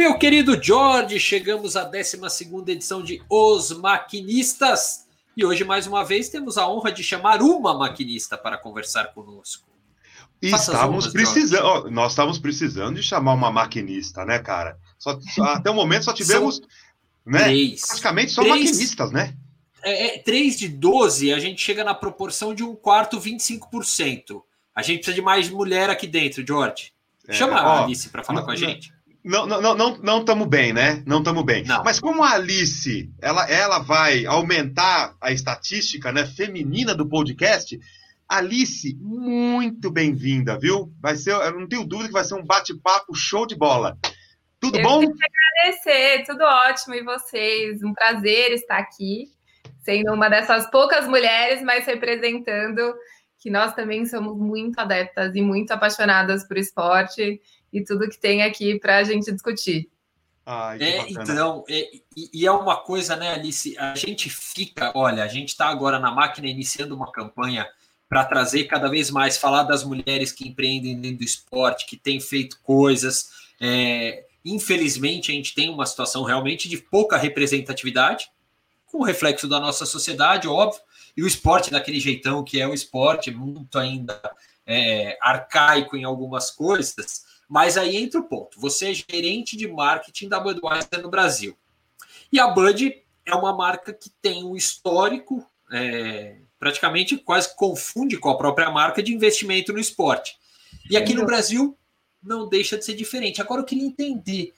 Meu querido George, chegamos à 12 edição de Os Maquinistas. E hoje, mais uma vez, temos a honra de chamar uma maquinista para conversar conosco. E estamos precisando, nós estamos precisando de chamar uma maquinista, né, cara? Só, até o momento só tivemos São né, três. praticamente só três, maquinistas, né? É, é, 3 de 12, a gente chega na proporção de um quarto 25%. A gente precisa de mais mulher aqui dentro, George. É, Chama é, ó, a Alice para falar não, com a gente. Não, não, não, não, estamos bem, né? Não estamos bem. Não. Mas como a Alice, ela, ela vai aumentar a estatística, né, feminina do podcast, Alice, muito bem-vinda, viu? Vai ser, eu não tenho dúvida que vai ser um bate-papo show de bola. Tudo eu bom? Eu agradecer, tudo ótimo e vocês. Um prazer estar aqui, sendo uma dessas poucas mulheres, mas representando que nós também somos muito adeptas e muito apaixonadas por esporte e tudo que tem aqui para a gente discutir. Ai, é, então, é, e, é uma coisa, né, Alice? A gente fica, olha, a gente está agora na máquina iniciando uma campanha para trazer cada vez mais, falar das mulheres que empreendem dentro do esporte, que têm feito coisas. É, infelizmente, a gente tem uma situação realmente de pouca representatividade, com reflexo da nossa sociedade, óbvio, e o esporte daquele jeitão que é o esporte, muito ainda é, arcaico em algumas coisas. Mas aí entra o ponto: você é gerente de marketing da Budweiser no Brasil. E a Bud é uma marca que tem um histórico, é, praticamente quase confunde com a própria marca de investimento no esporte. E aqui no Brasil não deixa de ser diferente. Agora eu queria entender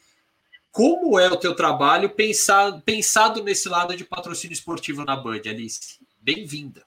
como é o teu trabalho pensado, pensado nesse lado de patrocínio esportivo na Bud, Alice. Bem-vinda.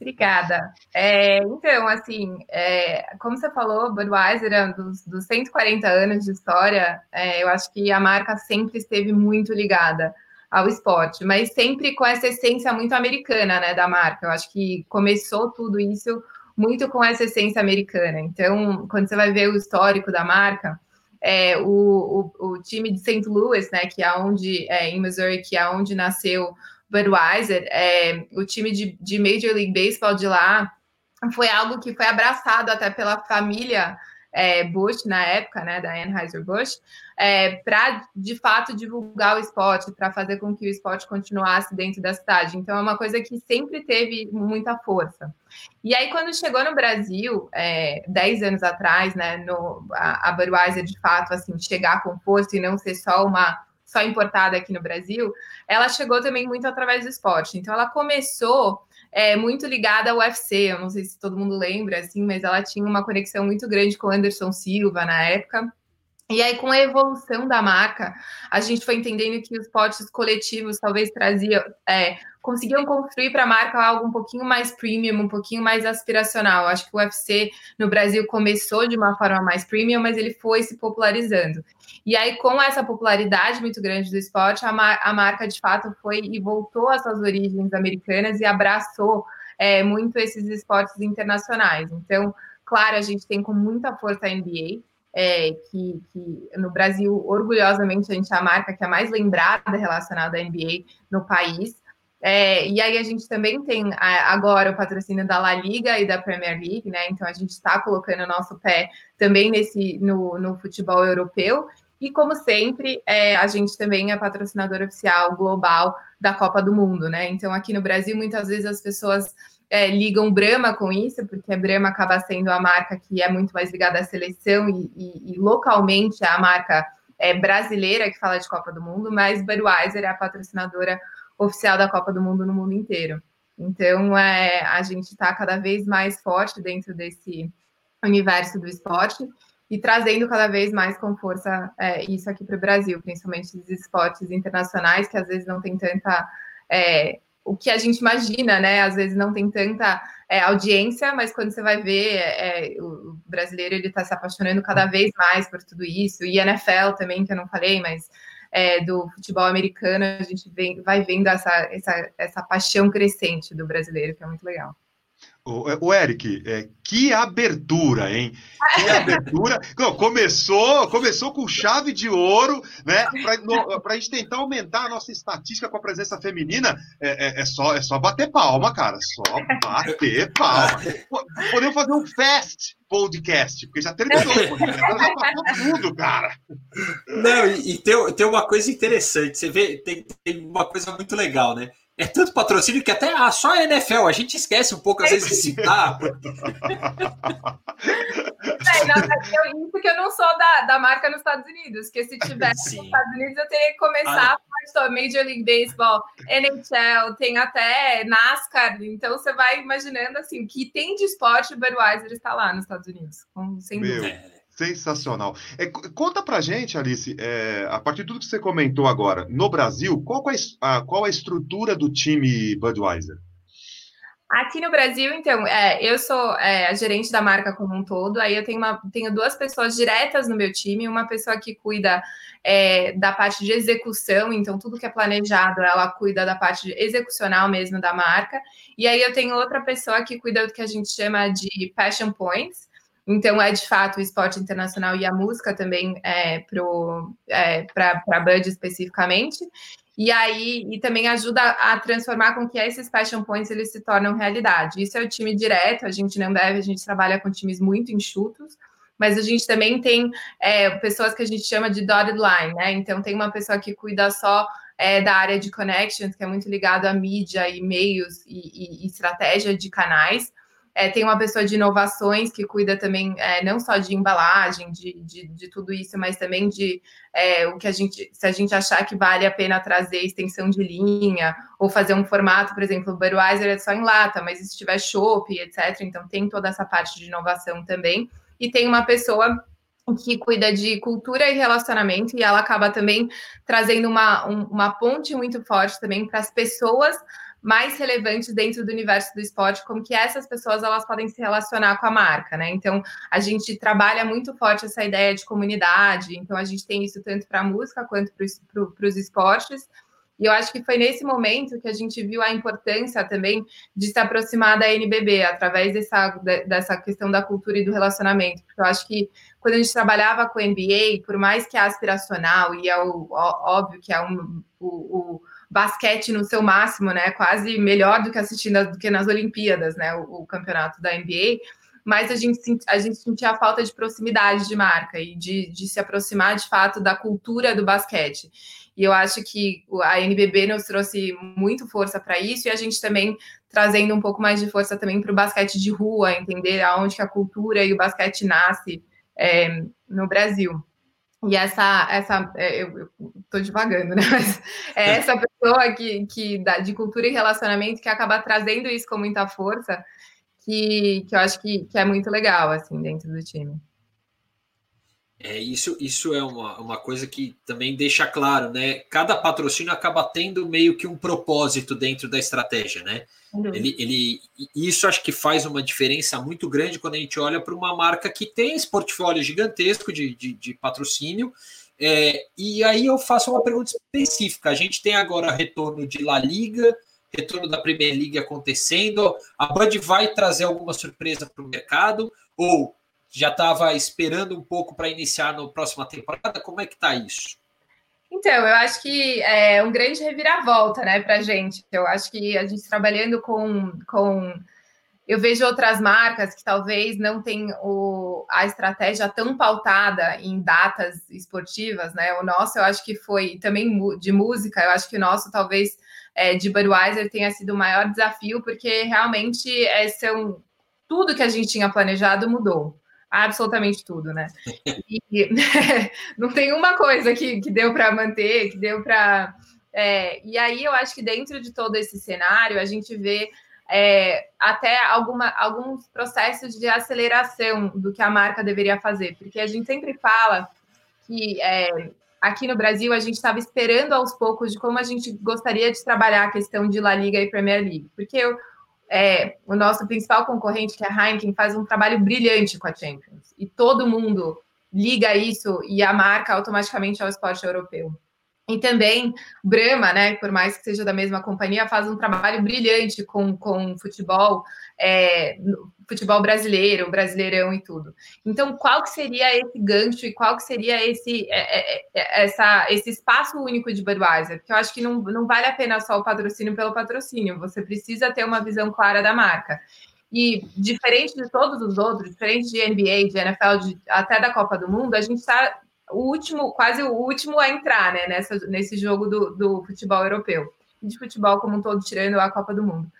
Obrigada. É, então, assim, é, como você falou, Budweiser, é dos, dos 140 anos de história, é, eu acho que a marca sempre esteve muito ligada ao esporte, mas sempre com essa essência muito americana, né, da marca. Eu acho que começou tudo isso muito com essa essência americana. Então, quando você vai ver o histórico da marca, é, o, o, o, time de St. Louis, né, que é onde, é, em Missouri, que é onde nasceu Budweiser, é, o time de, de Major League Baseball de lá, foi algo que foi abraçado até pela família é, Bush na época, né, da Anheuser-Busch, é, para de fato divulgar o esporte, para fazer com que o esporte continuasse dentro da cidade. Então é uma coisa que sempre teve muita força. E aí quando chegou no Brasil, é, dez anos atrás, né, no, a, a Budweiser de fato assim chegar com força e não ser só uma só importada aqui no Brasil, ela chegou também muito através do esporte. Então, ela começou é, muito ligada ao UFC. Eu não sei se todo mundo lembra, assim, mas ela tinha uma conexão muito grande com Anderson Silva na época. E aí, com a evolução da marca, a gente foi entendendo que os potes coletivos talvez traziam, é, conseguiam construir para a marca algo um pouquinho mais premium, um pouquinho mais aspiracional. Acho que o UFC no Brasil começou de uma forma mais premium, mas ele foi se popularizando. E aí, com essa popularidade muito grande do esporte, a, mar a marca de fato foi e voltou às suas origens americanas e abraçou é, muito esses esportes internacionais. Então, claro, a gente tem com muita força a NBA é, que, que, no Brasil, orgulhosamente, a gente é a marca que é mais lembrada relacionada à NBA no país. É, e aí a gente também tem agora o patrocínio da La Liga e da Premier League, né? Então a gente está colocando o nosso pé também nesse no, no futebol europeu. E como sempre, é, a gente também é patrocinador oficial global da Copa do Mundo, né? Então aqui no Brasil muitas vezes as pessoas é, ligam Brahma com isso, porque a Brahma acaba sendo a marca que é muito mais ligada à seleção e, e, e localmente é a marca é, brasileira que fala de Copa do Mundo, mas Budweiser é a patrocinadora oficial da Copa do Mundo no mundo inteiro. Então, é, a gente está cada vez mais forte dentro desse universo do esporte e trazendo cada vez mais com força é, isso aqui para o Brasil, principalmente os esportes internacionais, que às vezes não tem tanta é, o que a gente imagina, né? Às vezes não tem tanta é, audiência, mas quando você vai ver, é, o brasileiro ele está se apaixonando cada vez mais por tudo isso. E NFL também, que eu não falei, mas é, do futebol americano, a gente vem, vai vendo essa, essa, essa paixão crescente do brasileiro, que é muito legal. O, Eric, é, que abertura, hein? Que abertura. Não, começou, começou com chave de ouro, né? Para a gente tentar aumentar a nossa estatística com a presença feminina, é, é, é, só, é só bater palma, cara. Só bater palma. Podemos fazer um fast podcast, porque já terminou o já passou tudo, cara. Não, e, e tem, tem uma coisa interessante. Você vê, tem, tem uma coisa muito legal, né? É tanto patrocínio que até ah, só a NFL, a gente esquece um pouco às vezes de citar. é, não, eu, isso que eu não sou da, da marca nos Estados Unidos, que se tivesse nos Estados Unidos eu teria que começar ah. a Major League Baseball, NHL, tem até NASCAR, então você vai imaginando assim, que tem de esporte, o Budweiser está lá nos Estados Unidos, sem Meu. dúvida. Sensacional. É, conta pra gente, Alice, é, a partir de tudo que você comentou agora, no Brasil, qual, é a, qual é a estrutura do time Budweiser? Aqui no Brasil, então, é, eu sou é, a gerente da marca como um todo, aí eu tenho, uma, tenho duas pessoas diretas no meu time, uma pessoa que cuida é, da parte de execução, então tudo que é planejado, ela cuida da parte execucional mesmo da marca, e aí eu tenho outra pessoa que cuida do que a gente chama de passion points, então, é de fato o esporte internacional e a música também é, para é, a Bud especificamente. E aí, e também ajuda a transformar com que esses passion points eles se tornam realidade. Isso é o time direto, a gente não deve, a gente trabalha com times muito enxutos, mas a gente também tem é, pessoas que a gente chama de dotted line, né? Então tem uma pessoa que cuida só é, da área de connections, que é muito ligado à mídia, e, e, e estratégia de canais. É, tem uma pessoa de inovações que cuida também é, não só de embalagem, de, de, de tudo isso, mas também de é, o que a gente, se a gente achar que vale a pena trazer extensão de linha, ou fazer um formato, por exemplo, o Budweiser é só em lata, mas se tiver chopp, etc. Então tem toda essa parte de inovação também. E tem uma pessoa que cuida de cultura e relacionamento, e ela acaba também trazendo uma, um, uma ponte muito forte também para as pessoas mais relevantes dentro do universo do esporte, como que essas pessoas elas podem se relacionar com a marca, né? Então a gente trabalha muito forte essa ideia de comunidade, então a gente tem isso tanto para a música quanto para os esportes. E eu acho que foi nesse momento que a gente viu a importância também de se aproximar da NBB, através dessa, dessa questão da cultura e do relacionamento. Porque eu acho que quando a gente trabalhava com a NBA, por mais que é aspiracional e é o, óbvio que é um, o, o basquete no seu máximo, né? Quase melhor do que assistindo do que nas Olimpíadas, né? O, o, campeonato da NBA. Mas a gente, a gente sentia a falta de proximidade de marca e de, de se aproximar de fato da cultura do basquete. E eu acho que a NBB nos trouxe muito força para isso e a gente também trazendo um pouco mais de força também para o basquete de rua, entender aonde que a cultura e o basquete nasce é, no Brasil. E essa, essa é, eu estou devagando, né? Mas é essa pessoa que, que dá, de cultura e relacionamento que acaba trazendo isso com muita força, que, que eu acho que, que é muito legal, assim, dentro do time. É, isso, isso é uma, uma coisa que também deixa claro, né? Cada patrocínio acaba tendo meio que um propósito dentro da estratégia, né? Uhum. Ele, ele, isso acho que faz uma diferença muito grande quando a gente olha para uma marca que tem esse portfólio gigantesco de, de, de patrocínio. É, e aí eu faço uma pergunta específica. A gente tem agora retorno de La Liga, retorno da Premier League acontecendo. A Bud vai trazer alguma surpresa para o mercado? Ou já estava esperando um pouco para iniciar na próxima temporada? Como é que está isso? Então, eu acho que é um grande reviravolta, né, para a gente. Eu acho que a gente trabalhando com, com eu vejo outras marcas que talvez não tenham o, a estratégia tão pautada em datas esportivas, né? O nosso, eu acho que foi também de música, eu acho que o nosso talvez é, de Budweiser tenha sido o maior desafio, porque realmente é, são tudo que a gente tinha planejado mudou absolutamente tudo, né? E não tem uma coisa que, que deu para manter, que deu para. É, e aí eu acho que dentro de todo esse cenário a gente vê é, até alguma, alguns processos de aceleração do que a marca deveria fazer, porque a gente sempre fala que é, aqui no Brasil a gente estava esperando aos poucos de como a gente gostaria de trabalhar a questão de La Liga e Premier League, porque eu, é, o nosso principal concorrente, que é a Heineken, faz um trabalho brilhante com a Champions. E todo mundo liga isso e a marca automaticamente ao esporte europeu. E também Brahma, né, por mais que seja da mesma companhia, faz um trabalho brilhante com, com futebol, é, futebol brasileiro, brasileirão e tudo. Então, qual que seria esse gancho e qual que seria esse, é, é, é, essa, esse espaço único de Budweiser? Porque eu acho que não, não vale a pena só o patrocínio pelo patrocínio, você precisa ter uma visão clara da marca. E diferente de todos os outros, diferente de NBA, de NFL, de, até da Copa do Mundo, a gente está o último, quase o último a entrar né, nessa, nesse jogo do, do futebol europeu, de futebol como um todo, tirando a Copa do Mundo.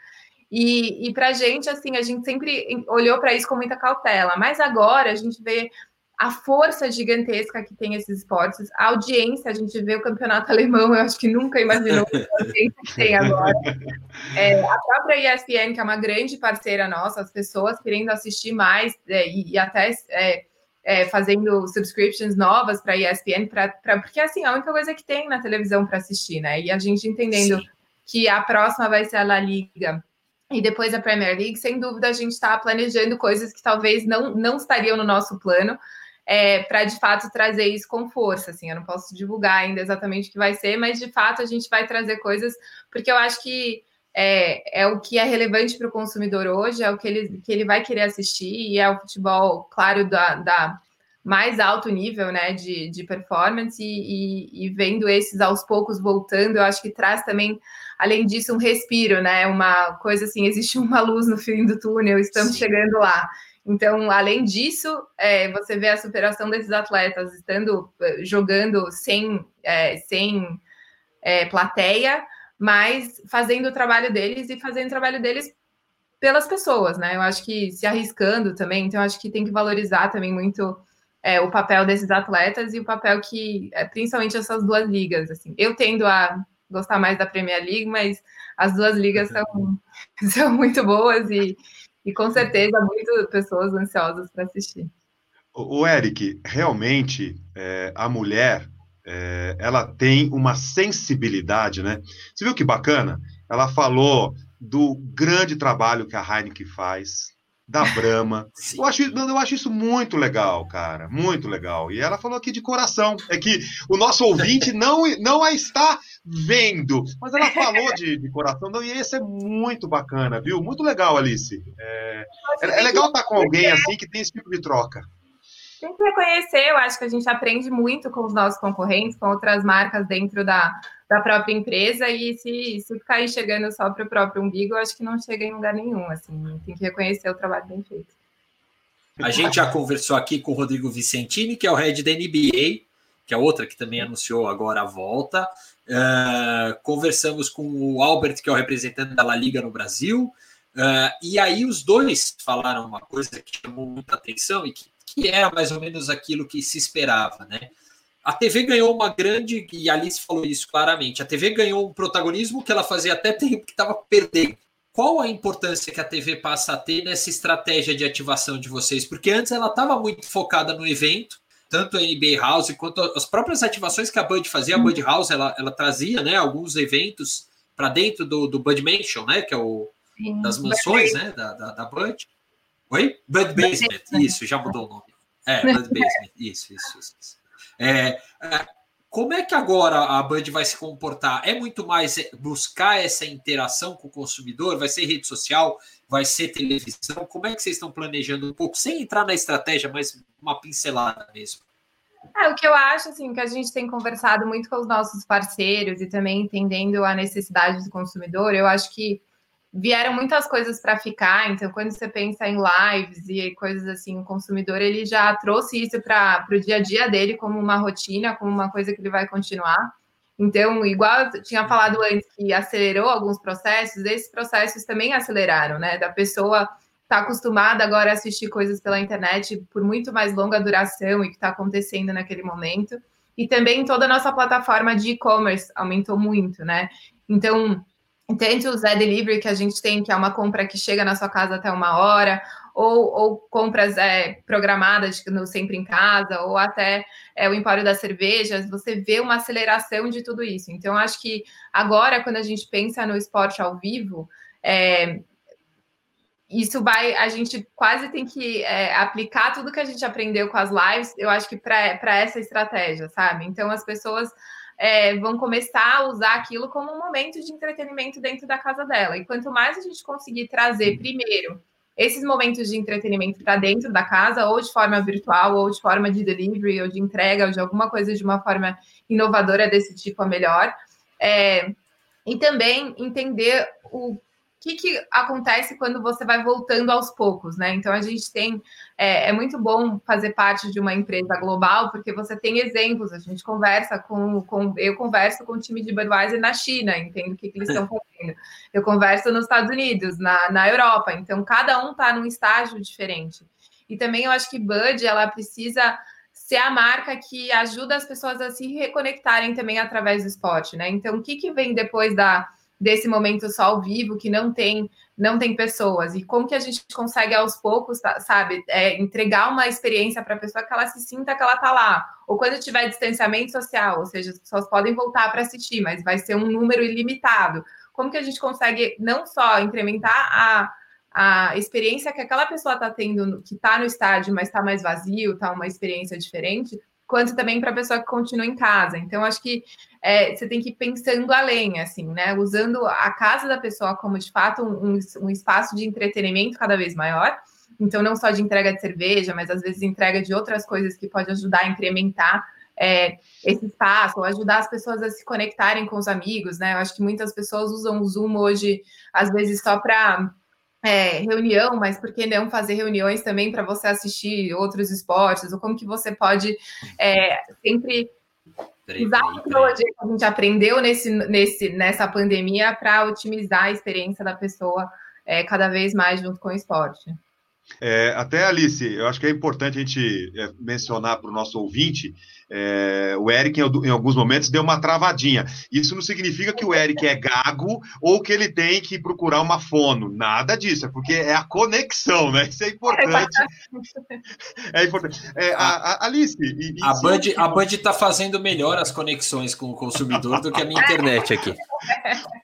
E, e para a gente, assim, a gente sempre olhou para isso com muita cautela, mas agora a gente vê a força gigantesca que tem esses esportes, a audiência, a gente vê o campeonato alemão, eu acho que nunca imaginou a audiência que tem agora. É, a própria ESPN, que é uma grande parceira nossa, as pessoas querendo assistir mais é, e, e, até é, é, fazendo subscriptions novas para a ESPN, pra, pra, porque assim, é a única coisa que tem na televisão para assistir, né? E a gente entendendo Sim. que a próxima vai ser a La Liga e depois a Premier League, sem dúvida a gente está planejando coisas que talvez não, não estariam no nosso plano. É, para de fato trazer isso com força. Assim, eu não posso divulgar ainda exatamente o que vai ser, mas de fato a gente vai trazer coisas, porque eu acho que é, é o que é relevante para o consumidor hoje, é o que ele, que ele vai querer assistir, e é o futebol, claro, da, da mais alto nível né, de, de performance, e, e, e, vendo esses aos poucos voltando, eu acho que traz também, além disso, um respiro, né? Uma coisa assim, existe uma luz no fim do túnel, estamos Sim. chegando lá. Então, além disso, é, você vê a superação desses atletas estando eh, jogando sem, é, sem é, plateia, mas fazendo o trabalho deles e fazendo o trabalho deles pelas pessoas, né? Eu acho que se arriscando também, então acho que tem que valorizar também muito é, o papel desses atletas e o papel que, é, principalmente essas duas ligas, assim. Eu tendo a gostar mais da Premier League, mas as duas ligas são, são muito boas e, e com certeza muitas pessoas ansiosas para assistir. O Eric, realmente é, a mulher é, ela tem uma sensibilidade, né? Você viu que bacana? Ela falou do grande trabalho que a Heineken faz, da Brahma. eu, acho, eu acho isso muito legal, cara. Muito legal. E ela falou aqui de coração. É que o nosso ouvinte não, não a está vendo. Mas ela falou de, de coração. Não, e esse é muito bacana, viu? Muito legal, Alice. É, é, é legal estar com alguém assim que tem esse tipo de troca. Tem que reconhecer, eu acho que a gente aprende muito com os nossos concorrentes, com outras marcas dentro da, da própria empresa, e se, se ficar enxergando só para o próprio umbigo, eu acho que não chega em lugar nenhum. Assim, tem que reconhecer o trabalho bem feito. A gente já conversou aqui com o Rodrigo Vicentini, que é o head da NBA, que é outra que também anunciou agora a volta. Uh, conversamos com o Albert, que é o representante da La Liga no Brasil. Uh, e aí os dois falaram uma coisa que chamou muita atenção e que que era mais ou menos aquilo que se esperava, né? A TV ganhou uma grande, e a Alice falou isso claramente, a TV ganhou um protagonismo que ela fazia até tempo que estava perdendo. Qual a importância que a TV passa a ter nessa estratégia de ativação de vocês? Porque antes ela estava muito focada no evento, tanto a NBA House quanto as próprias ativações que a Bud fazia. A Bud House ela, ela trazia né, alguns eventos para dentro do, do Bud Mansion, né, que é o das mansões né, da, da, da Bud. Oi? Bud Basement, isso, já mudou o nome. É, Bud Basement, isso, isso, isso. É, é, como é que agora a Bud vai se comportar? É muito mais buscar essa interação com o consumidor? Vai ser rede social? Vai ser televisão? Como é que vocês estão planejando um pouco, sem entrar na estratégia, mas uma pincelada mesmo? É, o que eu acho, assim, que a gente tem conversado muito com os nossos parceiros e também entendendo a necessidade do consumidor, eu acho que vieram muitas coisas para ficar. Então, quando você pensa em lives e coisas assim, o consumidor ele já trouxe isso para o dia a dia dele como uma rotina, como uma coisa que ele vai continuar. Então, igual eu tinha falado antes que acelerou alguns processos, esses processos também aceleraram, né? Da pessoa tá acostumada agora a assistir coisas pela internet por muito mais longa duração e que está acontecendo naquele momento. E também toda a nossa plataforma de e-commerce aumentou muito, né? Então, tanto o Zé Delivery que a gente tem, que é uma compra que chega na sua casa até uma hora, ou, ou compras é, programadas no Sempre em Casa, ou até é, o Empório das Cervejas, você vê uma aceleração de tudo isso. Então, acho que agora, quando a gente pensa no esporte ao vivo, é, isso vai, a gente quase tem que é, aplicar tudo que a gente aprendeu com as lives, eu acho que para essa estratégia, sabe? Então, as pessoas é, vão começar a usar aquilo como um momento de entretenimento dentro da casa dela. E quanto mais a gente conseguir trazer primeiro esses momentos de entretenimento para dentro da casa, ou de forma virtual, ou de forma de delivery, ou de entrega, ou de alguma coisa de uma forma inovadora desse tipo, a melhor. É, e também entender o que, que acontece quando você vai voltando aos poucos, né? Então a gente tem é, é, muito bom fazer parte de uma empresa global porque você tem exemplos. A gente conversa com, com eu converso com o time de Budweiser na China, entendo o que, que eles estão fazendo. Eu converso nos Estados Unidos, na, na Europa. Então cada um está num estágio diferente. E também eu acho que Bud ela precisa ser a marca que ajuda as pessoas a se reconectarem também através do esporte, né? Então o que, que vem depois da desse momento só ao vivo, que não tem não tem pessoas, e como que a gente consegue aos poucos, sabe, é, entregar uma experiência para a pessoa que ela se sinta que ela está lá, ou quando tiver distanciamento social, ou seja, as pessoas podem voltar para assistir, mas vai ser um número ilimitado. Como que a gente consegue não só incrementar a, a experiência que aquela pessoa está tendo, que está no estádio, mas está mais vazio, está uma experiência diferente, quanto também para a pessoa que continua em casa. Então, acho que é, você tem que ir pensando além, assim, né? Usando a casa da pessoa como, de fato, um, um espaço de entretenimento cada vez maior. Então, não só de entrega de cerveja, mas às vezes entrega de outras coisas que pode ajudar a incrementar é, esse espaço, ou ajudar as pessoas a se conectarem com os amigos, né? Eu acho que muitas pessoas usam o Zoom hoje, às vezes, só para é, reunião, mas por que não fazer reuniões também para você assistir outros esportes? Ou como que você pode é, sempre usar a tecnologia que a gente aprendeu nesse, nesse, nessa pandemia para otimizar a experiência da pessoa é, cada vez mais junto com o esporte? É, até, Alice, eu acho que é importante a gente é, mencionar para o nosso ouvinte, é, o Eric, em, em, alguns momentos, deu uma travadinha. Isso não significa que o Eric é gago ou que ele tem que procurar uma fono. Nada disso, é porque é a conexão, né? Isso é importante. É importante. É, a, a, Alice... E, a, Band, a Band está fazendo melhor as conexões com o consumidor do que a minha internet aqui.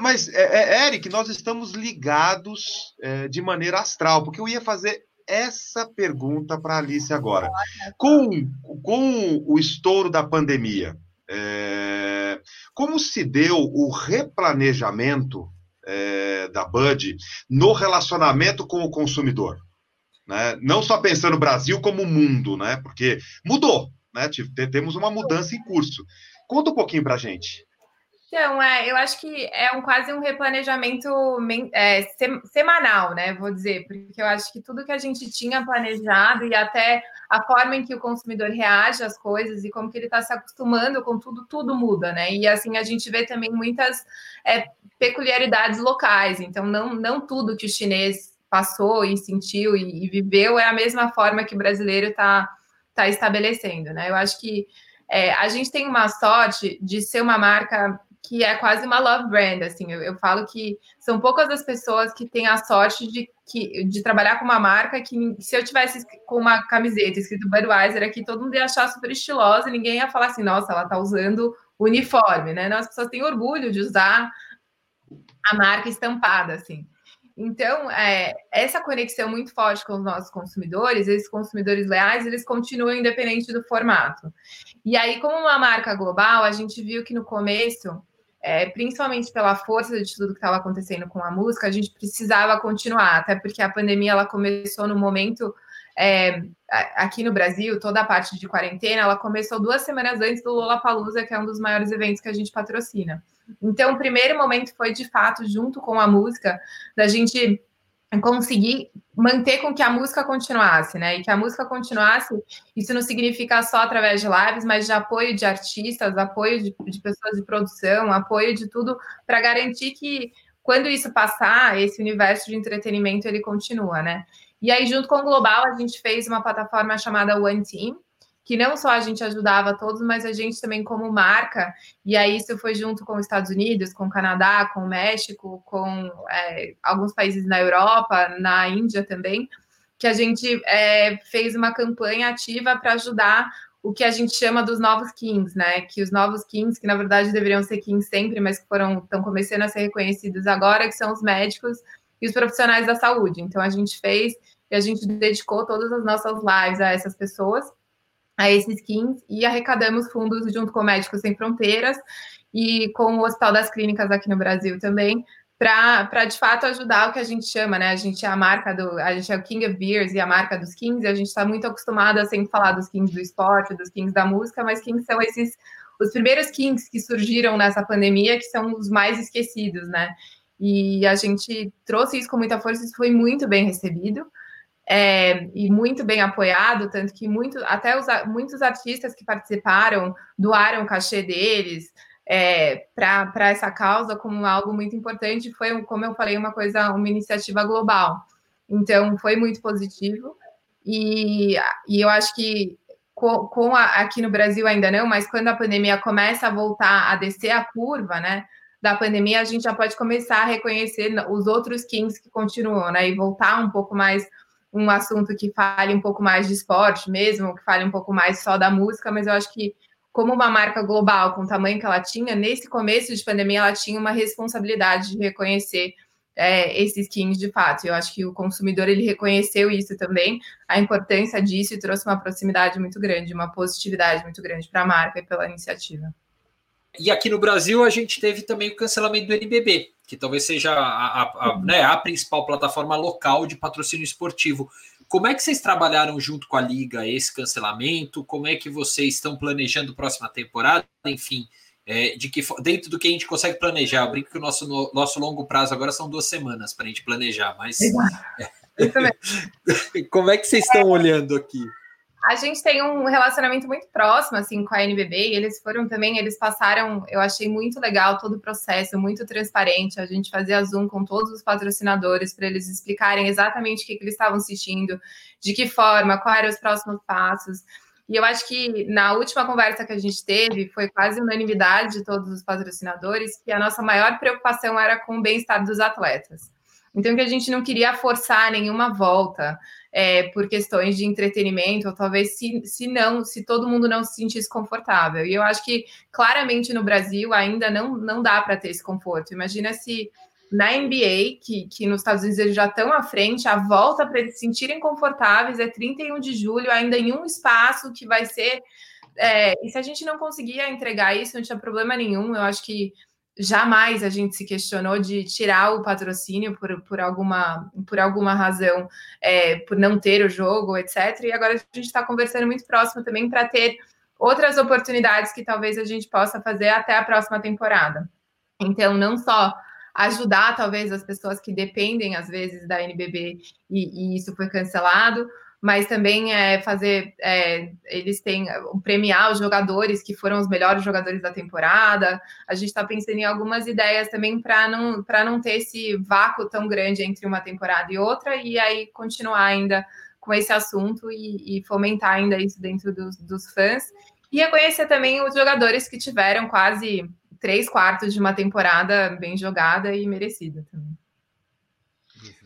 Mas, é, é, Eric, nós estamos ligados é, de maneira astral, porque eu ia fazer essa pergunta para a Alice agora. Com, com o estouro da pandemia, é, como se deu o replanejamento é, da Bud no relacionamento com o consumidor? Né? Não só pensando no Brasil como o mundo, né? porque mudou, né? temos uma mudança em curso. Conta um pouquinho para a gente. Então, é, eu acho que é um, quase um replanejamento é, semanal, né? Vou dizer, porque eu acho que tudo que a gente tinha planejado e até a forma em que o consumidor reage às coisas e como que ele está se acostumando com tudo, tudo muda, né? E assim a gente vê também muitas é, peculiaridades locais. Então, não, não tudo que o chinês passou e sentiu e, e viveu é a mesma forma que o brasileiro está tá estabelecendo, né? Eu acho que é, a gente tem uma sorte de ser uma marca que é quase uma love brand, assim, eu, eu, falo que são poucas as pessoas que têm a sorte de, que, de trabalhar com uma marca que se eu tivesse com uma camiseta escrito Budweiser aqui, todo mundo ia achar super estilosa e ninguém ia falar assim, nossa, ela tá usando uniforme, né? Não, as pessoas têm orgulho de usar a marca estampada, assim. Então, é, essa conexão muito forte com os nossos consumidores, esses consumidores leais, eles continuam independente do formato. E aí, como uma marca global, a gente viu que no começo é, principalmente pela força de tudo que estava acontecendo com a música, a gente precisava continuar, até porque a pandemia ela começou no momento é, aqui no Brasil, toda a parte de quarentena, ela começou duas semanas antes do Lollapalooza, que é um dos maiores eventos que a gente patrocina. Então, o primeiro momento foi de fato junto com a música da gente conseguir manter com que a música continuasse, né? E que a música continuasse, isso não significa só através de lives, mas de apoio de artistas, apoio de, de pessoas de produção, apoio de tudo, para garantir que quando isso passar, esse universo de entretenimento ele continua, né? E aí, junto com o Global, a gente fez uma plataforma chamada One Team, que não só a gente ajudava todos, mas a gente também como marca, e aí isso foi junto com os Estados Unidos, com o Canadá, com o México, com é, alguns países na Europa, na Índia também, que a gente é, fez uma campanha ativa para ajudar o que a gente chama dos novos Kings, né? Que os novos Kings, que na verdade deveriam ser Kings sempre, mas que foram estão começando a ser reconhecidos agora, que são os médicos e os profissionais da saúde. Então a gente fez e a gente dedicou todas as nossas lives a essas pessoas a esses skins e arrecadamos fundos junto com Médicos Sem Fronteiras e com o Hospital das Clínicas aqui no Brasil também, para de fato ajudar o que a gente chama, né? A gente é a marca do. A gente é o King of Beers e a marca dos Kings, a gente está muito acostumado a sempre falar dos Kings do esporte, dos Kings da música, mas Kings são esses os primeiros Kings que surgiram nessa pandemia, que são os mais esquecidos, né? E a gente trouxe isso com muita força, isso foi muito bem recebido. É, e muito bem apoiado, tanto que muito, até os, muitos artistas que participaram doaram o cachê deles, é, para essa causa como algo muito importante. Foi, como eu falei, uma coisa, uma iniciativa global. Então, foi muito positivo. E, e eu acho que com, com a, aqui no Brasil ainda não, mas quando a pandemia começa a voltar a descer a curva, né? Da pandemia, a gente já pode começar a reconhecer os outros kings que continuam, né? E voltar um pouco mais um assunto que fale um pouco mais de esporte mesmo, que fale um pouco mais só da música, mas eu acho que como uma marca global com o tamanho que ela tinha, nesse começo de pandemia, ela tinha uma responsabilidade de reconhecer é, esses skins de fato. Eu acho que o consumidor ele reconheceu isso também, a importância disso e trouxe uma proximidade muito grande, uma positividade muito grande para a marca e pela iniciativa. E aqui no Brasil a gente teve também o cancelamento do NBB, que talvez seja a, a, a, né, a principal plataforma local de patrocínio esportivo. Como é que vocês trabalharam junto com a Liga esse cancelamento? Como é que vocês estão planejando a próxima temporada? Enfim, é, de que dentro do que a gente consegue planejar. Eu brinco que o nosso, no, nosso longo prazo agora são duas semanas para a gente planejar, mas é, como é que vocês estão olhando aqui? A gente tem um relacionamento muito próximo assim com a NBB e eles foram também, eles passaram, eu achei muito legal todo o processo, muito transparente. A gente fazia Zoom com todos os patrocinadores para eles explicarem exatamente o que, que eles estavam assistindo, de que forma, quais eram os próximos passos. E eu acho que na última conversa que a gente teve, foi quase unanimidade de todos os patrocinadores que a nossa maior preocupação era com o bem-estar dos atletas. Então, que a gente não queria forçar nenhuma volta é, por questões de entretenimento, ou talvez se, se não, se todo mundo não se sentisse confortável. E eu acho que claramente no Brasil ainda não, não dá para ter esse conforto. Imagina se na NBA, que, que nos Estados Unidos eles já estão à frente, a volta para eles se sentirem confortáveis é 31 de julho, ainda em um espaço que vai ser. É, e se a gente não conseguia entregar isso, não tinha problema nenhum. Eu acho que jamais a gente se questionou de tirar o patrocínio por, por, alguma, por alguma razão, é, por não ter o jogo, etc. E agora a gente está conversando muito próximo também para ter outras oportunidades que talvez a gente possa fazer até a próxima temporada. Então, não só ajudar talvez as pessoas que dependem às vezes da NBB e, e isso foi cancelado, mas também é fazer, é, eles têm premiar os jogadores que foram os melhores jogadores da temporada. A gente está pensando em algumas ideias também para não, para não ter esse vácuo tão grande entre uma temporada e outra, e aí continuar ainda com esse assunto e, e fomentar ainda isso dentro dos, dos fãs. E reconhecer também os jogadores que tiveram quase três quartos de uma temporada bem jogada e merecida também.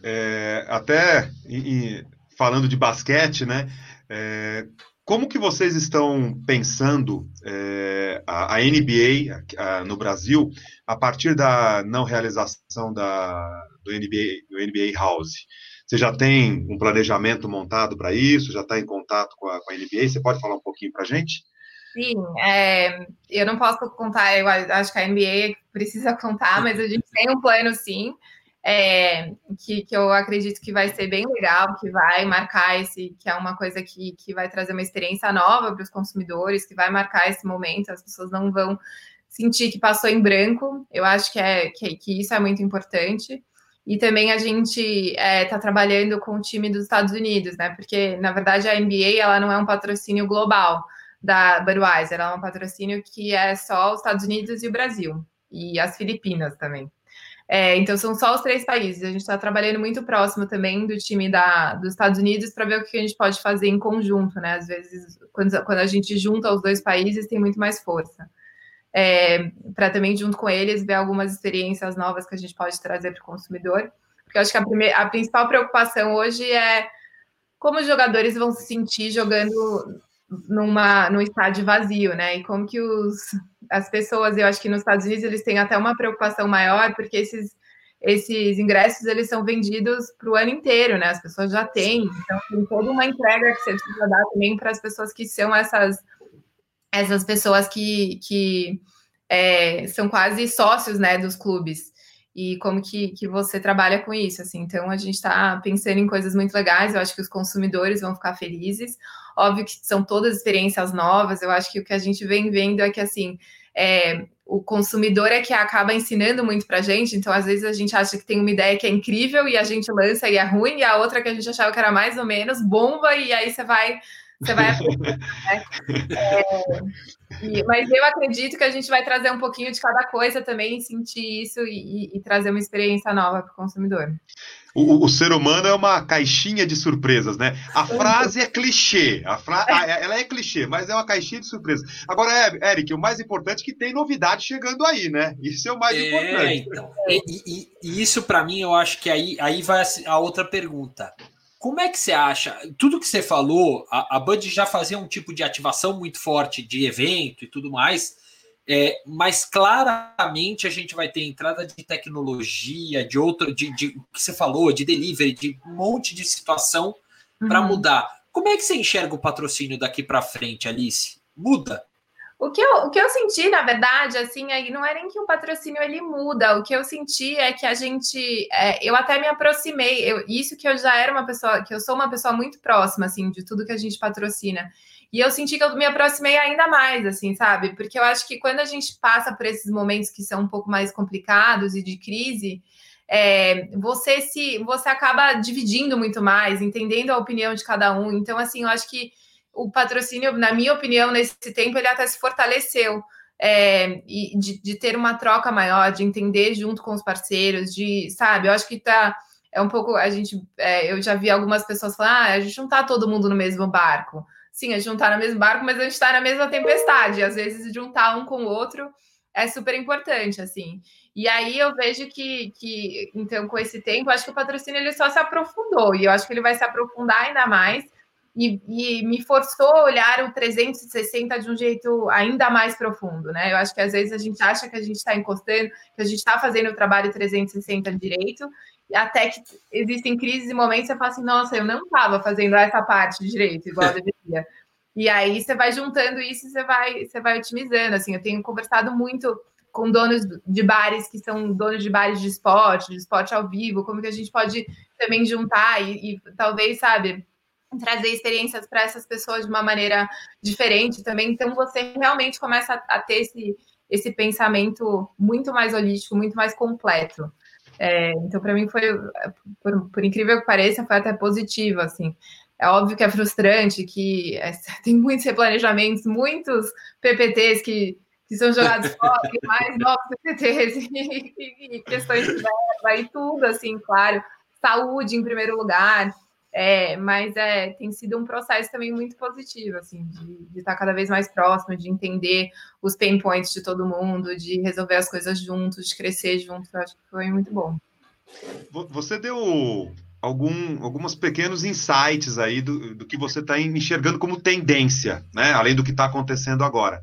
É, até em, falando de basquete, né? É, como que vocês estão pensando é, a, a, NBA a, no Brasil a partir da não realização da, do, NBA, do NBA House? Você já tem um planejamento montado para isso? Já está em contato com a, com a, NBA? Você pode falar um pouquinho para a gente? Sim, é, eu não posso contar, eu acho que a NBA precisa contar, mas a gente tem um plano sim é, que, que eu acredito que vai ser bem legal, que vai marcar esse, que é uma coisa que, que vai trazer uma experiência nova para os consumidores, que vai marcar esse momento, as pessoas não vão sentir que passou em branco. Eu acho que, é, que, que isso é muito importante. E também a gente está é, tá trabalhando com o time dos Estados Unidos, né? Porque, na verdade, a NBA ela não é um patrocínio global da Budweiser, ela é um patrocínio que é só os Estados Unidos e o Brasil, e as Filipinas também. É, então são só os três países. A gente está trabalhando muito próximo também do time da, dos Estados Unidos para ver o que a gente pode fazer em conjunto, né? Às vezes, quando, quando a gente junta os dois países, tem muito mais força. É, para também, junto com eles, ver algumas experiências novas que a gente pode trazer para o consumidor. Porque eu acho que a, primeira, a principal preocupação hoje é como os jogadores vão se sentir jogando numa, num estádio vazio, né? E como que os, as pessoas, eu acho que nos Estados Unidos eles têm até uma preocupação maior, porque esses, esses ingressos eles são vendidos para o ano inteiro, né? As pessoas já têm, então tem toda uma entrega que você precisa dar também para as pessoas que são essas essas pessoas que, que é, são quase sócios, né, dos clubes. E como que, que você trabalha com isso, assim? Então a gente está pensando em coisas muito legais. Eu acho que os consumidores vão ficar felizes. Óbvio que são todas experiências novas. Eu acho que o que a gente vem vendo é que assim é, o consumidor é que acaba ensinando muito para a gente, então às vezes a gente acha que tem uma ideia que é incrível e a gente lança e é ruim, e a outra que a gente achava que era mais ou menos bomba, e aí você vai. Você vai né? é, e, mas eu acredito que a gente vai trazer um pouquinho de cada coisa também, sentir isso e, e, e trazer uma experiência nova para o consumidor. O, o, ser humano é uma caixinha de surpresas, né? A frase é clichê, a fra... ela é clichê, mas é uma caixinha de surpresas. Agora, Eric, o mais importante é que tem novidade chegando aí, né? Isso é o mais é, importante. Então, e, e, e isso, para mim, eu acho que aí, aí vai a outra pergunta. Como é que você acha? Tudo que você falou, a, a Bud já fazia um tipo de ativação muito forte de evento e tudo mais. É, mas claramente a gente vai ter entrada de tecnologia, de outro, de, de que você falou, de delivery, de um monte de situação uhum. para mudar. Como é que você enxerga o patrocínio daqui para frente, Alice? Muda? O que, eu, o que eu senti, na verdade, assim, aí não é nem que o patrocínio ele muda. O que eu senti é que a gente, é, eu até me aproximei. Eu, isso que eu já era uma pessoa, que eu sou uma pessoa muito próxima, assim, de tudo que a gente patrocina. E eu senti que eu me aproximei ainda mais, assim, sabe? Porque eu acho que quando a gente passa por esses momentos que são um pouco mais complicados e de crise, é, você se você acaba dividindo muito mais, entendendo a opinião de cada um. Então, assim, eu acho que o patrocínio, na minha opinião, nesse tempo, ele até se fortaleceu. É, e de, de, ter uma troca maior, de entender junto com os parceiros, de, sabe, eu acho que tá. É um pouco, a gente, é, eu já vi algumas pessoas falar, ah, a gente não tá todo mundo no mesmo barco sim, a gente não está no mesmo barco, mas a gente está na mesma tempestade. Às vezes, juntar um com o outro é super importante, assim. E aí eu vejo que, que então, com esse tempo, acho que o patrocínio ele só se aprofundou, e eu acho que ele vai se aprofundar ainda mais. E, e, me forçou a olhar o 360 de um jeito ainda mais profundo, né? Eu acho que às vezes a gente acha que a gente está encostando, que a gente está fazendo o trabalho 360 direito, até que existem crises e momentos você fala assim, nossa, eu não estava fazendo essa parte direito, igual eu deveria. E aí você vai juntando isso e você vai, você vai otimizando. Assim, eu tenho conversado muito com donos de bares que são donos de bares de esporte, de esporte ao vivo, como que a gente pode também juntar e, e talvez, sabe, trazer experiências para essas pessoas de uma maneira diferente também. Então você realmente começa a, a ter esse, esse pensamento muito mais holístico, muito mais completo. É, então, para mim, foi, por, por, incrível que pareça, foi até positivo, assim. É óbvio que é frustrante, que é, tem muitos replanejamentos, muitos PPTs que, que são jogados fora, mais novos PPTs, e, e, e questões de verba e tudo, assim, claro. Saúde em primeiro lugar. É, mas é, tem sido um processo também muito positivo, assim, de, de, estar cada vez mais próximo, de entender os pain points de todo mundo, de resolver as coisas juntos, de crescer juntos. Eu acho que foi muito bom. Você deu algum, alguns pequenos insights aí do, do que você está enxergando como tendência, né? Além do que está acontecendo agora.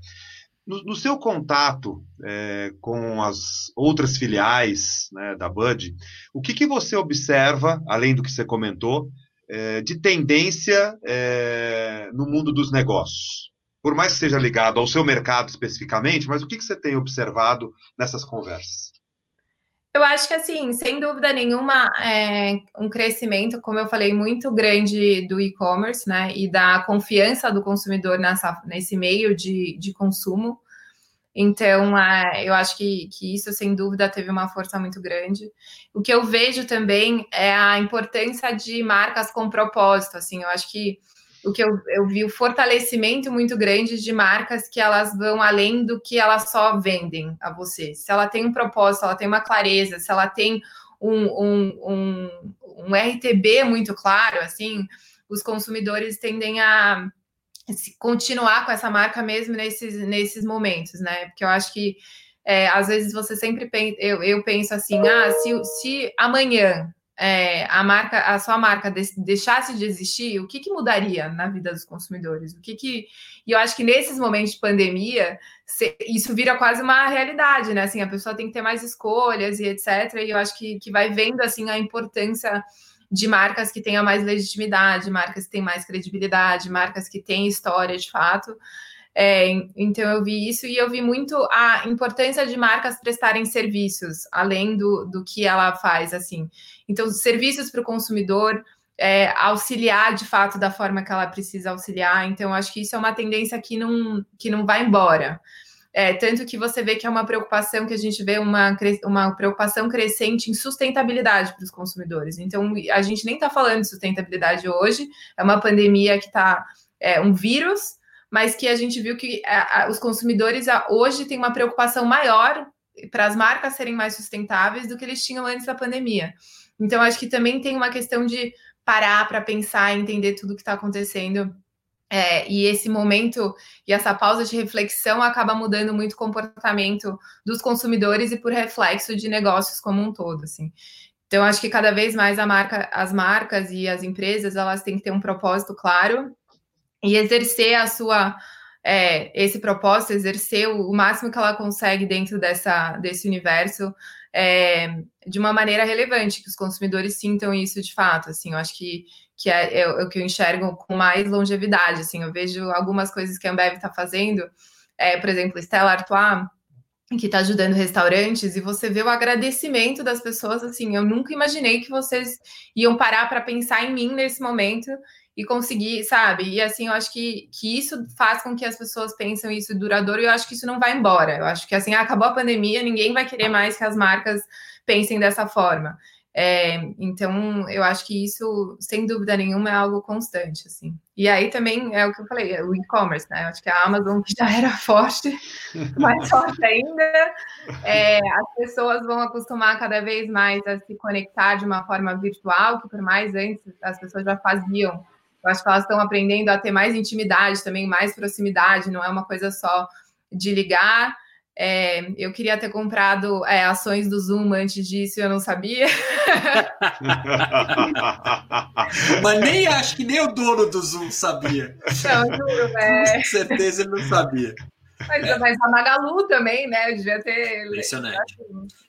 No, no seu contato é, com as outras filiais né, da Bud, o que, que você observa, além do que você comentou, é, de tendência é, no mundo dos negócios? Por mais que seja ligado ao seu mercado especificamente, mas o que, que você tem observado nessas conversas? Eu acho que, assim, sem dúvida nenhuma, é um crescimento, como eu falei, muito grande do e-commerce, né? E da confiança do consumidor nessa, nesse meio de, de consumo. Então, é, eu acho que, que isso, sem dúvida, teve uma força muito grande. O que eu vejo também é a importância de marcas com propósito. Assim, eu acho que o que eu, eu vi o fortalecimento muito grande de marcas que elas vão além do que elas só vendem a você. Se ela tem um propósito, ela tem uma clareza, se ela tem um, um, um, um RTB muito claro, assim, os consumidores tendem a continuar com essa marca mesmo nesses, nesses momentos, né? Porque eu acho que é, às vezes você sempre pensa, eu, eu penso assim, ah, se, se amanhã é, a marca, a sua marca deixasse de existir, o que, que mudaria na vida dos consumidores? O que que e eu acho que nesses momentos de pandemia isso vira quase uma realidade, né? Assim, a pessoa tem que ter mais escolhas e etc. E eu acho que, que vai vendo assim a importância de marcas que tenham mais legitimidade, marcas que têm mais credibilidade, marcas que têm história de fato. É, então eu vi isso e eu vi muito a importância de marcas prestarem serviços, além do, do que ela faz, assim. Então, serviços para o consumidor, é, auxiliar de fato da forma que ela precisa auxiliar. Então, acho que isso é uma tendência que não, que não vai embora. É, tanto que você vê que é uma preocupação que a gente vê uma, uma preocupação crescente em sustentabilidade para os consumidores. Então, a gente nem está falando de sustentabilidade hoje, é uma pandemia que está é, um vírus mas que a gente viu que a, a, os consumidores a, hoje têm uma preocupação maior para as marcas serem mais sustentáveis do que eles tinham antes da pandemia. Então, acho que também tem uma questão de parar para pensar e entender tudo o que está acontecendo. É, e esse momento e essa pausa de reflexão acaba mudando muito o comportamento dos consumidores e por reflexo de negócios como um todo, assim. Então, acho que cada vez mais marca, as marcas e as empresas elas têm que ter um propósito claro e exercer a sua é, esse propósito, exercer o, o, máximo que ela consegue dentro dessa, desse universo é, de uma maneira relevante, que os consumidores sintam isso de fato. Assim, eu acho que, que é, é, o que eu enxergo com mais longevidade. Assim, eu vejo algumas coisas que a Ambev está fazendo, é, por exemplo, Stella Artois, que está ajudando restaurantes, e você vê o agradecimento das pessoas. Assim, eu nunca imaginei que vocês iam parar para pensar em mim nesse momento e conseguir, sabe? E assim, eu acho que, que isso faz com que as pessoas pensem isso duradouro e eu acho que isso não vai embora. Eu acho que assim, acabou a pandemia, ninguém vai querer mais que as marcas pensem dessa forma. É, então, eu acho que isso, sem dúvida nenhuma, é algo constante, assim. E aí também é o que eu falei, é o e-commerce, né? Eu acho que a Amazon, já era forte, mais forte ainda, é, as pessoas vão acostumar cada vez mais a se conectar de uma forma virtual, que por mais antes as pessoas já faziam eu acho que elas estão aprendendo a ter mais intimidade também, mais proximidade, não é uma coisa só de ligar. É, eu queria ter comprado é, ações do Zoom antes disso, eu não sabia. Mas nem acho que nem o dono do Zoom sabia. Não, juro, é... Com certeza ele não sabia. Mas, é. mas a Magalu também, né? Eu devia ter. Impressionante.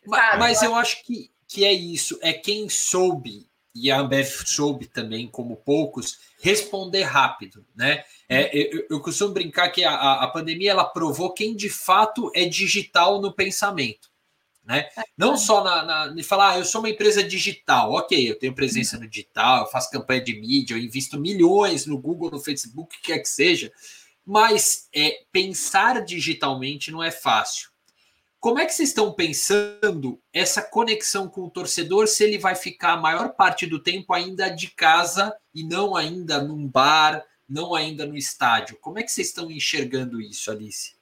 Mas, mas eu acho que, que é isso, é quem soube, e a Ambev soube também, como poucos, responder rápido, né? É, eu, eu, costumo brincar que a, a pandemia ela provou quem de fato é digital no pensamento, né? Não só na, na de falar, ah, eu sou uma empresa digital, ok, eu tenho presença no digital, eu faço campanha de mídia, eu invisto milhões no Google, no Facebook, o que quer que seja, mas é, pensar digitalmente não é fácil. Como é que vocês estão pensando essa conexão com o torcedor se ele vai ficar a maior parte do tempo ainda de casa e não ainda num bar, não ainda no estádio? Como é que vocês estão enxergando isso, Alice?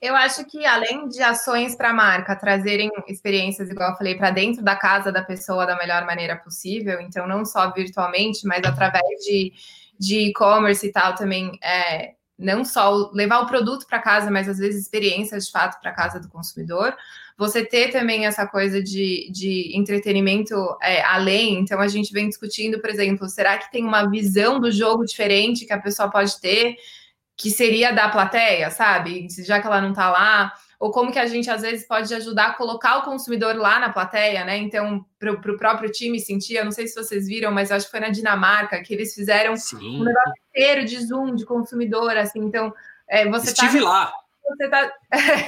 Eu acho que além de ações para a marca trazerem experiências, igual eu falei, para dentro da casa da pessoa da melhor maneira possível, então não só virtualmente, mas através de e-commerce e tal também é, não só levar o produto para casa, mas às vezes experiências de fato para casa do consumidor. Você ter também essa coisa de, de entretenimento é, além. Então, a gente vem discutindo, por exemplo, será que tem uma visão do jogo diferente que a pessoa pode ter, que seria da plateia, sabe? Já que ela não está lá ou como que a gente às vezes pode ajudar a colocar o consumidor lá na plateia, né? Então, para o próprio time sentir, eu não sei se vocês viram, mas acho que foi na Dinamarca que eles fizeram Sim. um negócio inteiro de zoom de consumidor, assim. Então, é, você tá Estive tá... lá. Tá...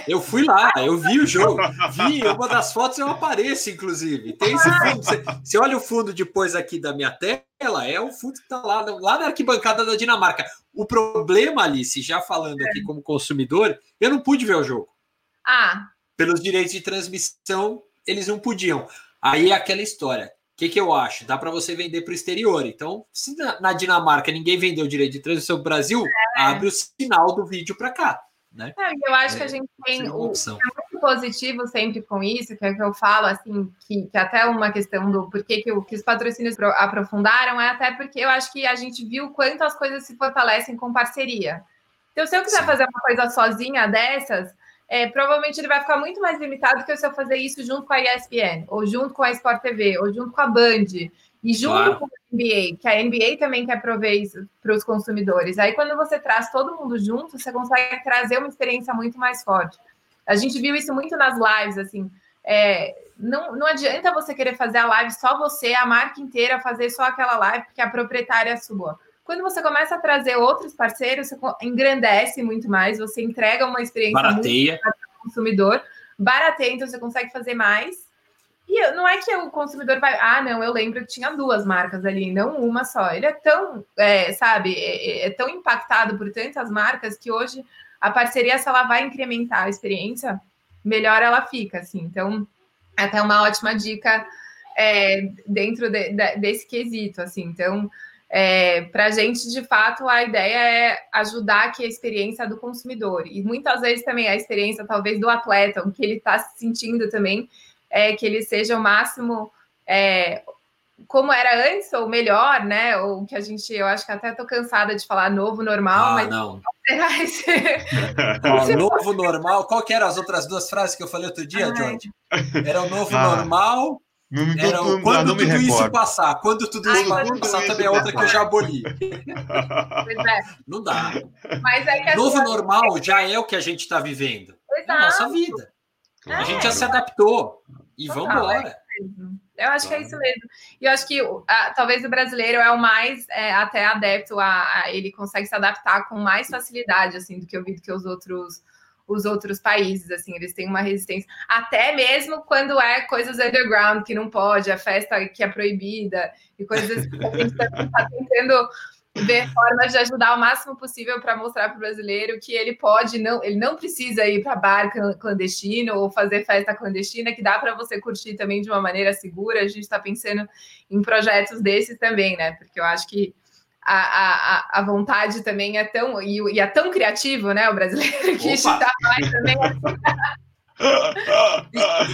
eu fui lá, eu vi o jogo, vi uma das fotos, eu apareço, inclusive. Tem esse fundo. Você, você olha o fundo depois aqui da minha tela, é o fundo que está lá, lá na arquibancada da Dinamarca. O problema, Alice, já falando aqui como consumidor, eu não pude ver o jogo. Ah. Pelos direitos de transmissão, eles não podiam. Aí é aquela história. O que, que eu acho? Dá para você vender para o exterior. Então, se na, na, Dinamarca ninguém vendeu o direito de transmissão para o Brasil, é. abre o sinal do vídeo para cá. Né? É, eu acho é, que a gente tem o, é muito positivo sempre com isso, que é que eu falo, assim, que, que até uma questão do porquê que, que os patrocínios aprofundaram é até porque eu acho que a gente viu quanto as coisas se fortalecem com parceria. Então, se eu quiser Sim. fazer uma coisa sozinha dessas, é, provavelmente ele vai ficar muito mais limitado que se eu fazer isso junto com a ESPN, ou junto com a Sport TV, ou junto com a Band, e junto claro. com a NBA, que a NBA também quer prover isso para os consumidores. Aí, quando você traz todo mundo junto, você consegue trazer uma experiência muito mais forte. A gente viu isso muito nas lives, assim. É, não, não adianta você querer fazer a live só você, a marca inteira, fazer só aquela live, porque a proprietária é sua. Quando você começa a trazer outros parceiros, você engrandece muito mais, você entrega uma experiência barateia para o consumidor, barateia, então você consegue fazer mais. E não é que o consumidor vai, ah, não, eu lembro que tinha duas marcas ali, não uma só. Ele é tão, é, sabe, é, é, é tão impactado por tantas marcas que hoje a parceria, se ela vai incrementar a experiência, melhor ela fica, assim. Então, até uma ótima dica é, dentro de, de, desse quesito, assim. Então, é, para a gente, de fato, a ideia é ajudar aqui a experiência do consumidor. E muitas vezes também a experiência, talvez, do atleta, o que ele está se sentindo também, é que ele seja o máximo é, como era antes, ou melhor, né? Ou que a gente, eu acho que até estou cansada de falar novo normal, ah, mas não. Ó, novo normal. Qual que eram as outras duas frases que eu falei outro dia, George? Era o novo ah. normal não, era o, quando não tudo isso passar. Quando tudo isso Ai, passar também é outra que eu já aboli. É. Não dá. É Novo normal já é o que a gente está vivendo. É a nossa vida. A gente já se adaptou. E vamos embora. Eu acho que é isso mesmo. E eu acho que a, talvez o brasileiro é o mais é, até adepto a, a, ele consegue se adaptar com mais facilidade assim do que eu vi do que os outros os outros países, assim, eles têm uma resistência, até mesmo quando é coisas underground que não pode, a festa que é proibida e coisas a gente está tá tentando ver formas de ajudar o máximo possível para mostrar para o brasileiro que ele pode não, ele não precisa ir para bar clandestino ou fazer festa clandestina, que dá para você curtir também de uma maneira segura. A gente está pensando em projetos desses também, né? Porque eu acho que a, a, a vontade também é tão e, e, é tão criativo, né? O brasileiro que está mais também.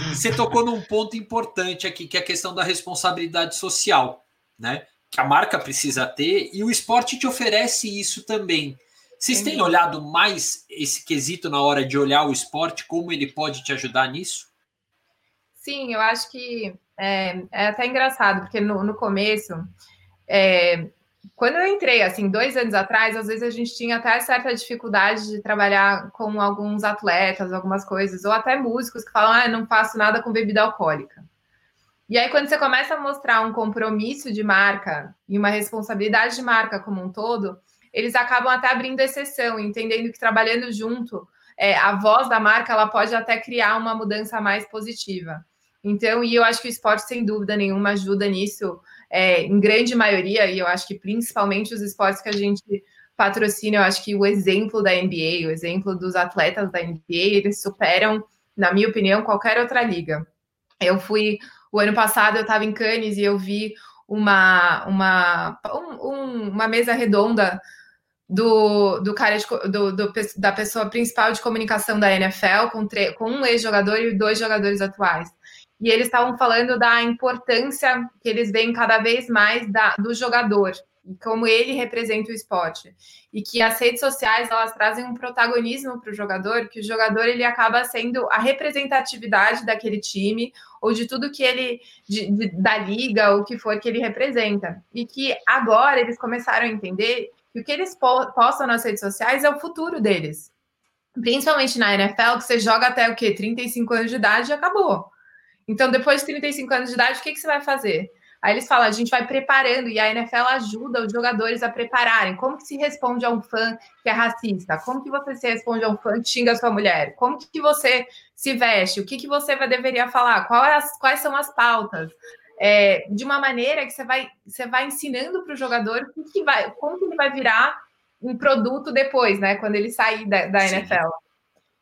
Você tocou num ponto importante aqui, que é a questão da responsabilidade social, né? Que a marca precisa ter e o esporte te oferece isso também. Vocês têm olhado mais esse quesito na hora de olhar o esporte, como ele pode te ajudar nisso? Sim, eu acho que é, é até engraçado, porque no, no começo é, quando eu entrei, assim, dois anos atrás, às vezes a gente tinha até certa dificuldade de trabalhar com alguns atletas, algumas coisas, ou até músicos que falam, ah, não faço nada com bebida alcoólica. E aí, quando você começa a mostrar um compromisso de marca e uma responsabilidade de marca como um todo, eles acabam até abrindo exceção, entendendo que trabalhando junto, é, a voz da marca ela pode até criar uma mudança mais positiva. Então, e eu acho que o esporte, sem dúvida nenhuma, ajuda nisso é, em grande maioria, e eu acho que principalmente os esportes que a gente patrocina, eu acho que o exemplo da NBA, o exemplo dos atletas da NBA, eles superam, na minha opinião, qualquer outra liga. Eu fui, o ano passado eu estava em Cannes e eu vi uma, uma, um, uma mesa redonda do, do cara de, do, do, da pessoa principal de comunicação da NFL com, com um ex-jogador e dois jogadores atuais e eles estavam falando da importância que eles veem cada vez mais da, do jogador e como ele representa o esporte. E que as redes sociais elas trazem um protagonismo para o jogador que o jogador ele acaba sendo a representatividade daquele time ou de tudo que ele de, de, da liga ou o que for que ele representa. E que agora eles começaram a entender que o que eles po postam nas redes sociais é o futuro deles. Principalmente na NFL que você joga até o que 35 anos de idade e acabou então, depois de 35 anos de idade, o que, que você vai fazer? Aí eles falam, a gente vai preparando, e a NFL ajuda os jogadores a prepararem. Como que se responde a um fã que é racista? Como que você se responde a um fã que xinga a sua mulher? Como que você se veste? O que, que você vai, deveria falar? Quais, quais são as pautas? É, de uma maneira que você vai, você vai ensinando para o jogador o que vai, como que ele vai virar um produto depois, né? Quando ele sair da, da NFL.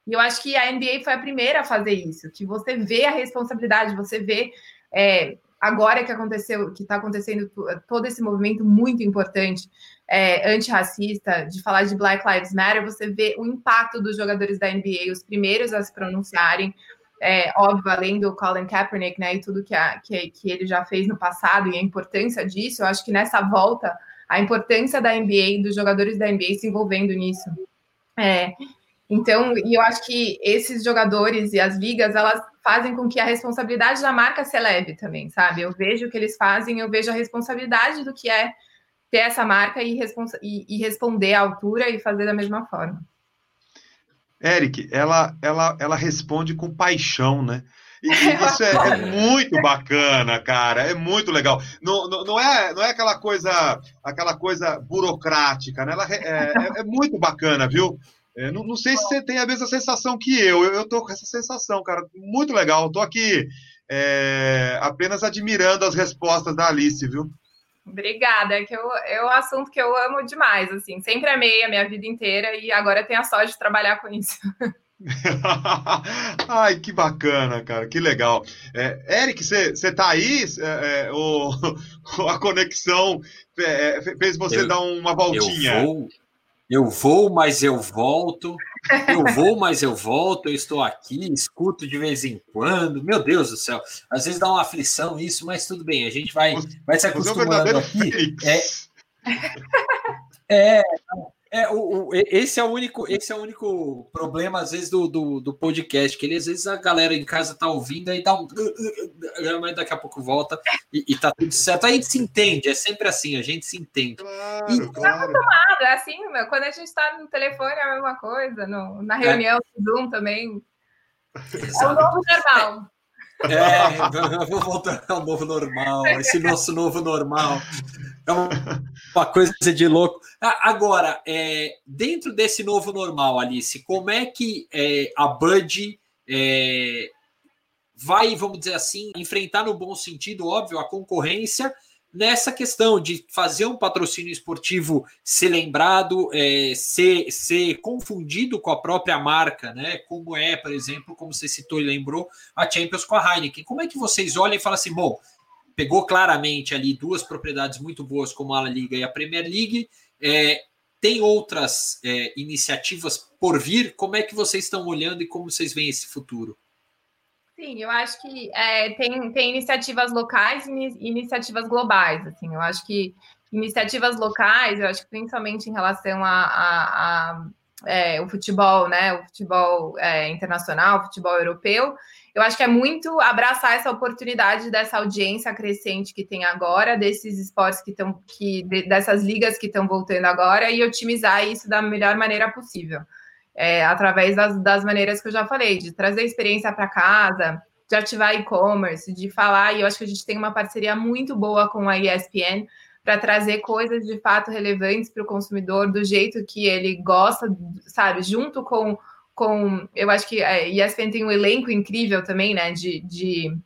E eu acho que a NBA foi a primeira a fazer isso, que você vê a responsabilidade, você vê é, agora que aconteceu, que está acontecendo todo esse movimento muito importante é, antirracista, de falar de Black Lives Matter, você vê o impacto dos jogadores da NBA, os primeiros a se pronunciarem. É, óbvio, além do Colin Kaepernick, né, e tudo que, a, que, que ele já fez no passado e a importância disso, eu acho que nessa volta, a importância da NBA, dos jogadores da NBA se envolvendo nisso. É, Então, e eu acho que esses jogadores e as ligas, elas fazem com que a responsabilidade da marca se eleve também, sabe? Eu vejo o que eles fazem, eu vejo a responsabilidade do que é ter essa marca e, e, e responder à altura e fazer da mesma forma. Eric, ela, ela, ela responde com paixão, né? E isso é, é, muito bacana, cara. É muito legal. Não, não, não, é, não é aquela coisa, aquela coisa burocrática, né? Ela é, é, é muito bacana, viu? É, não, não, sei se você tem a mesma sensação que eu. Eu, eu tô com essa sensação, cara. Muito legal. Estou aqui é, apenas admirando as respostas da Alice, viu? Obrigada, é que eu, é um assunto que eu amo demais, assim, sempre amei a minha vida inteira e agora tenho a sorte de trabalhar com isso. Ai, que bacana, cara, que legal. É, Eric, você tá aí? É, é, o, a conexão é, fez você eu, dar uma voltinha. Eu vou, eu vou, mas eu volto. Eu vou, mas eu volto. Eu estou aqui, escuto de vez em quando. Meu Deus do céu. Às vezes dá uma aflição isso, mas tudo bem. A gente vai, vai se é acostumando aqui. É, é, é, o, o, esse é o único, esse é o único problema às vezes do, do, do, podcast, que ele às vezes a galera em casa tá ouvindo aí dá um, mas daqui a pouco volta e, e tá tudo certo. Aí a gente se entende, é sempre assim, a gente se entende. Claro, e, claro. Tá acostumado, é assim, meu, quando a gente tá no telefone é a mesma coisa, no, na reunião é. Zoom também. Exato. É o novo normal. É, vou voltar ao novo normal, esse nosso novo normal. É uma coisa de louco. Agora, é, dentro desse novo normal, Alice, como é que é, a Bud é, vai, vamos dizer assim, enfrentar no bom sentido, óbvio, a concorrência nessa questão de fazer um patrocínio esportivo ser lembrado, é, ser, ser confundido com a própria marca, né? Como é, por exemplo, como você citou e lembrou, a Champions com a Heineken. Como é que vocês olham e falam assim, bom, pegou claramente ali duas propriedades muito boas, como a La Liga e a Premier League. É, tem outras é, iniciativas por vir? Como é que vocês estão olhando e como vocês veem esse futuro? Sim, eu acho que é, tem, tem iniciativas locais e iniciativas globais. Assim, eu acho que iniciativas locais, eu acho que principalmente em relação a, a, a é, o futebol, né? O futebol é, internacional, o futebol europeu, eu acho que é muito abraçar essa oportunidade dessa audiência crescente que tem agora, desses esportes que estão, que, dessas ligas que estão voltando agora, e otimizar isso da melhor maneira possível. É, através das, das maneiras que eu já falei, de trazer experiência para casa, de ativar e-commerce, de falar, e eu acho que a gente tem uma parceria muito boa com a ESPN para trazer coisas de fato relevantes para o consumidor, do jeito que ele gosta, sabe, junto com com. Eu acho que a é, ESPN tem um elenco incrível também, né? De, de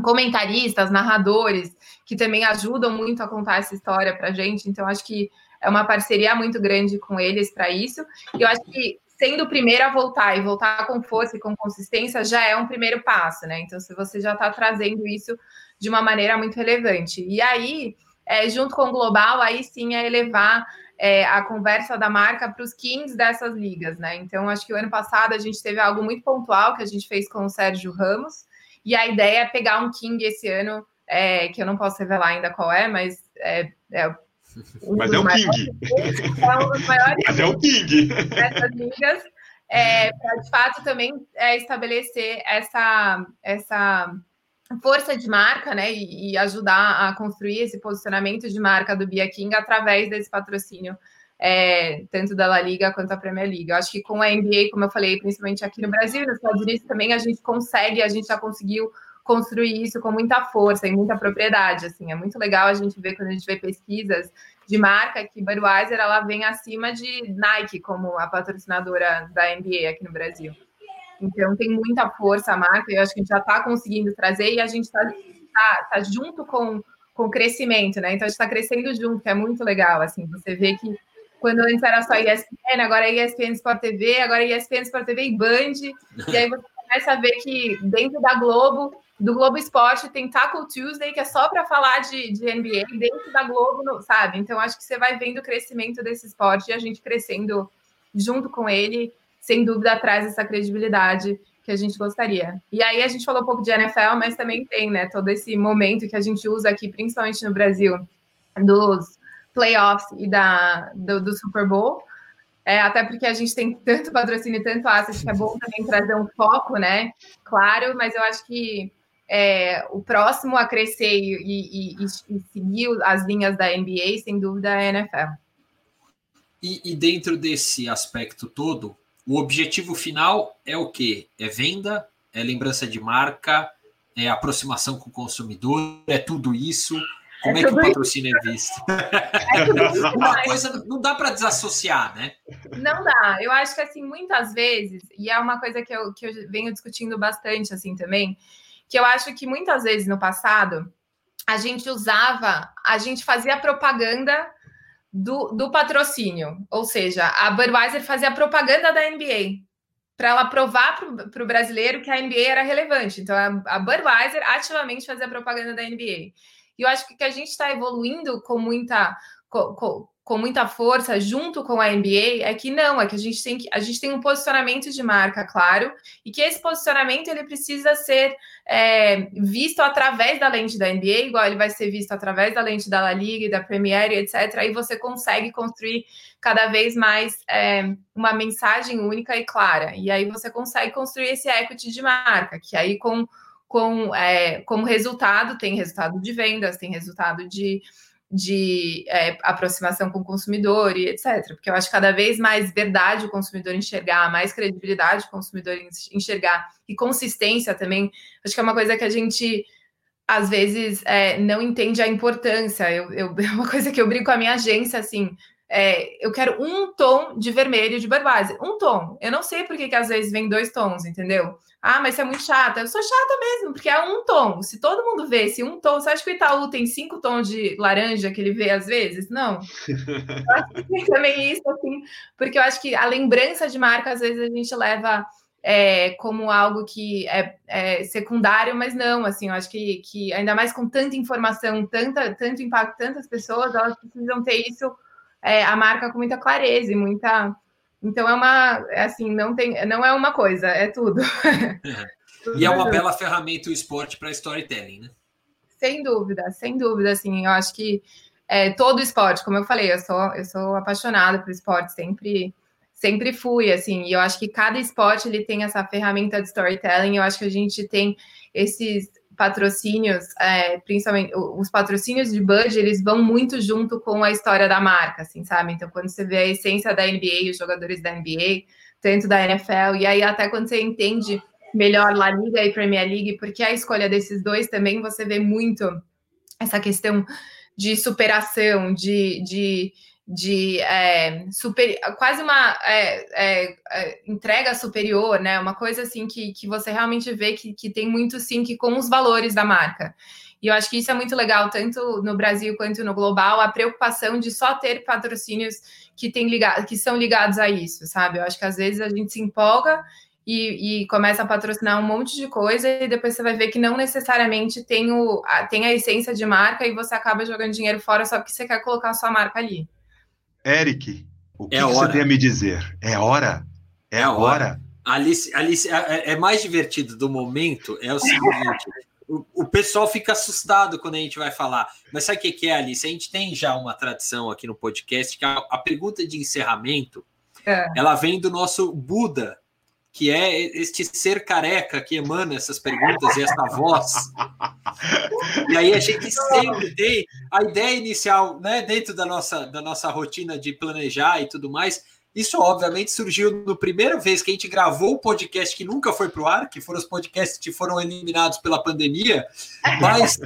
comentaristas, narradores, que também ajudam muito a contar essa história para gente. Então, acho que é uma parceria muito grande com eles para isso. E eu acho que sendo o primeiro a voltar e voltar com força e com consistência já é um primeiro passo, né? Então, se você já está trazendo isso de uma maneira muito relevante. E aí, é, junto com o global, aí sim é elevar é, a conversa da marca para os kings dessas ligas, né? Então, acho que o ano passado a gente teve algo muito pontual que a gente fez com o Sérgio Ramos, e a ideia é pegar um king esse ano, é, que eu não posso revelar ainda qual é, mas é, é um mas é o king. É um dos maiores mas é o king. Dessas ligas, é, para de fato também é, estabelecer essa, essa força de marca, né, e, e, ajudar a construir esse posicionamento de marca do Bia King através desse patrocínio, é, tanto da La Liga quanto da Premier League. Eu acho que com a NBA, como eu falei, principalmente aqui no Brasil e nos Estados Unidos também, a gente consegue, a gente já conseguiu construir isso com muita força e muita propriedade, assim, é muito legal a gente ver quando a gente vê pesquisas de marca que Budweiser, ela vem acima de Nike como a patrocinadora da NBA aqui no Brasil. Então tem muita força a marca, eu acho que a gente já está conseguindo trazer e a gente está tá, tá junto com, com o crescimento, né? Então a gente está crescendo junto, que é muito legal. Assim, você vê que quando antes era só ESPN, agora é ESPN Sport TV, agora é ESPN Sport TV e Band, e aí você começa a ver que dentro da Globo, do Globo Esporte, tem Tackle Tuesday, que é só para falar de, de NBA, dentro da Globo, sabe? Então acho que você vai vendo o crescimento desse esporte e a gente crescendo junto com ele sem dúvida traz essa credibilidade que a gente gostaria. E aí a gente falou um pouco de NFL, mas também tem, né, todo esse momento que a gente usa aqui, principalmente no Brasil, dos playoffs e da, do, do Super Bowl, É, até porque a gente tem tanto patrocínio e tanto asset que é bom também trazer um foco, né? Claro, mas eu acho que é, o próximo a crescer e, e, e, e, seguir as linhas da NBA, sem dúvida, é a NFL. E, dentro desse aspecto todo, o objetivo final é o quê? É venda? É lembrança de marca? É aproximação com o consumidor? É tudo isso? Como é, é que o patrocínio isso. é visto? É Uma coisa não dá para desassociar, né? Não dá. Eu acho que assim, muitas vezes, e é uma coisa que eu, que eu venho discutindo bastante assim também, que eu acho que muitas vezes no passado a gente usava, a gente fazia propaganda do, do patrocínio, ou seja, a Budweiser fazia propaganda da NBA para ela provar para o brasileiro que a NBA era relevante. Então, a, a Budweiser ativamente fazia propaganda da NBA. E eu acho que a gente está evoluindo com muita. Com, com, com, muita força junto com a NBA é que não, é que a gente tem que a gente tem um posicionamento de marca claro e que esse posicionamento ele precisa ser é, visto através da lente da NBA, igual ele vai ser visto através da lente da La Liga da Premier, etc. Aí você consegue construir cada vez mais é, uma mensagem única e clara. E aí você consegue construir esse equity de marca, que aí com com, é, como resultado, tem resultado de vendas, tem resultado de, de é, aproximação com o consumidor e etc. Porque eu acho cada vez mais verdade o consumidor enxergar, mais credibilidade o consumidor enxergar e consistência também. Acho que é uma coisa que a gente às vezes é, não entende a importância. Eu, eu, é uma coisa que eu brinco com a minha agência assim. É, eu quero um tom de vermelho de Budweiser, um tom. Eu não sei por que, que às vezes vem dois tons, entendeu? Ah, mas você é muito chata. Eu sou chata mesmo, porque é um tom. Se todo mundo vê esse um tom, você acha que o Itaú tem cinco tons de laranja que ele vê às vezes? Não. eu acho que tem também isso, assim, porque eu acho que a lembrança de marca, às vezes, a gente leva é, como algo que é, é, secundário, mas não, assim, eu acho que, que ainda mais com tanta informação, tanta, tanto impacto, tantas pessoas, elas precisam ter isso, é, a marca com muita clareza e muita então é uma, é assim, não tem, não é uma coisa, é tudo. e é uma bela ferramenta o esporte para storytelling, né? Sem dúvida, sem dúvida, assim, eu acho que é, todo esporte, como eu falei, eu sou, eu sou apaixonada por esporte, sempre, sempre fui, assim, e eu acho que cada esporte ele tem essa ferramenta de storytelling, eu acho que a gente tem esses patrocínios, é, principalmente os patrocínios de Bud, eles vão muito junto com a história da marca, assim, sabe? Então, quando você vê a essência da NBA, os jogadores da NBA, tanto da NFL, e aí até quando você entende melhor La Liga e Premier League, porque a escolha desses dois também, você vê muito essa questão de superação, de, de de é, super, quase uma é, é, é, entrega superior, né? Uma coisa assim que, que você realmente vê que, que tem muito sync com os valores da marca. E eu acho que isso é muito legal, tanto no Brasil quanto no global, a preocupação de só ter patrocínios que, tem ligado, que são ligados a isso, sabe? Eu acho que às vezes a gente se empolga e, e, começa a patrocinar um monte de coisa e depois você vai ver que não necessariamente tem, o, a, tem a essência de marca e você acaba jogando dinheiro fora só porque você quer colocar a sua marca ali. Eric, o que, é que você tem a me dizer? É hora? É, é hora. hora. Alice, Alice é, é, é, mais divertido do momento é o seguinte: o, o, pessoal fica assustado quando a gente vai falar. Mas sabe o que, que é, Alice? A gente tem já uma tradição aqui no podcast que a, a pergunta de encerramento é. ela vem do nosso Buda, que é este ser careca que emana essas perguntas e essa voz. E aí a gente sempre tem a ideia inicial, né, dentro da nossa, da nossa rotina de planejar e tudo mais. Isso, obviamente, surgiu no primeira vez que a gente gravou o podcast que nunca foi para o ar, que foram os podcasts que foram eliminados pela pandemia, mas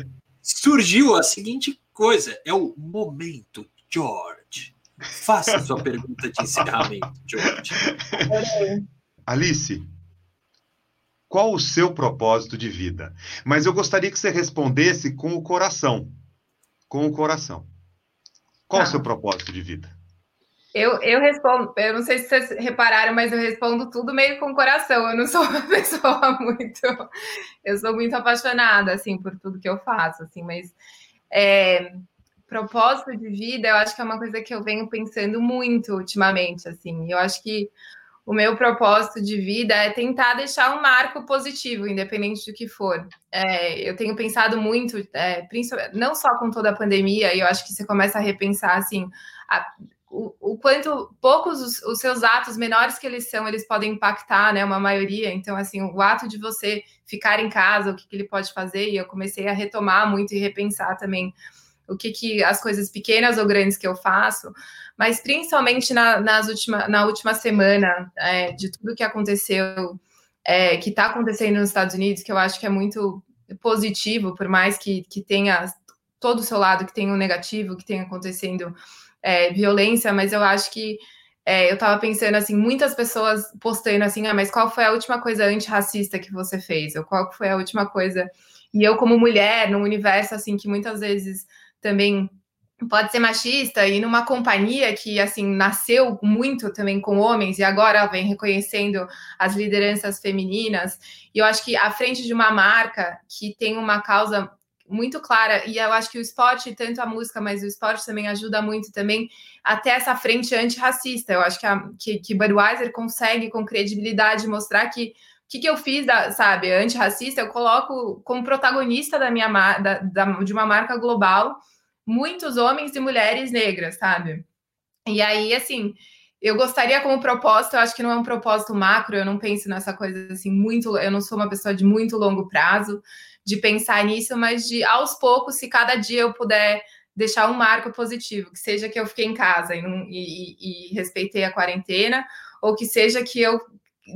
surgiu a seguinte coisa: é o momento, George. Faça sua pergunta de encerramento, George. Alice, qual o seu propósito de vida? Mas eu gostaria que você respondesse com o coração. Com o coração. Qual ah. o seu propósito de vida? Eu, eu respondo, eu não sei se vocês repararam, mas eu respondo tudo meio com o coração. Eu não sou uma pessoa muito. Eu sou muito apaixonada, assim, por tudo que eu faço, assim, mas. É, propósito de vida, eu acho que é uma coisa que eu venho pensando muito ultimamente, assim. Eu acho que o meu propósito de vida é tentar deixar um marco positivo, independente do que for. É, eu tenho pensado muito, é, não só com toda a pandemia, e eu acho que você começa a repensar assim. A, o, o quanto poucos os, os, seus atos, menores que eles são, eles podem impactar, né? Uma maioria. Então, assim, o ato de você ficar em casa, o que, que ele pode fazer, e eu comecei a retomar muito e repensar também o que, que as coisas pequenas ou grandes que eu faço, mas principalmente na, nas última, na última semana é, de tudo que aconteceu, é, que está acontecendo nos Estados Unidos, que eu acho que é muito positivo, por mais que, que tenha todo o seu lado, que tenha um negativo, que tenha acontecendo é, violência, mas eu acho que é, eu estava pensando assim, muitas pessoas postando assim, ah, mas qual foi a última coisa antirracista que você fez? Ou qual foi a última coisa? E eu, como mulher, num universo assim que muitas vezes também pode ser machista e numa companhia que assim nasceu muito também com homens e agora vem reconhecendo as lideranças femininas. E eu acho que à frente de uma marca que tem uma causa muito clara, e eu acho que o esporte, tanto a música, mas o esporte também ajuda muito também até essa frente antirracista. Eu acho que, a, que, que Budweiser consegue, com credibilidade, mostrar que que, que eu fiz, da, sabe, antirracista, eu coloco como protagonista da minha da, da, de uma marca global muitos homens e mulheres negras, sabe? E aí, assim, eu gostaria como propósito, eu acho que não é um propósito macro, eu não penso nessa coisa assim muito, eu não sou uma pessoa de muito longo prazo de pensar nisso, mas de aos poucos, se cada dia eu puder deixar um marco positivo, que seja que eu fiquei em casa e, e, e respeitei a quarentena, ou que seja que eu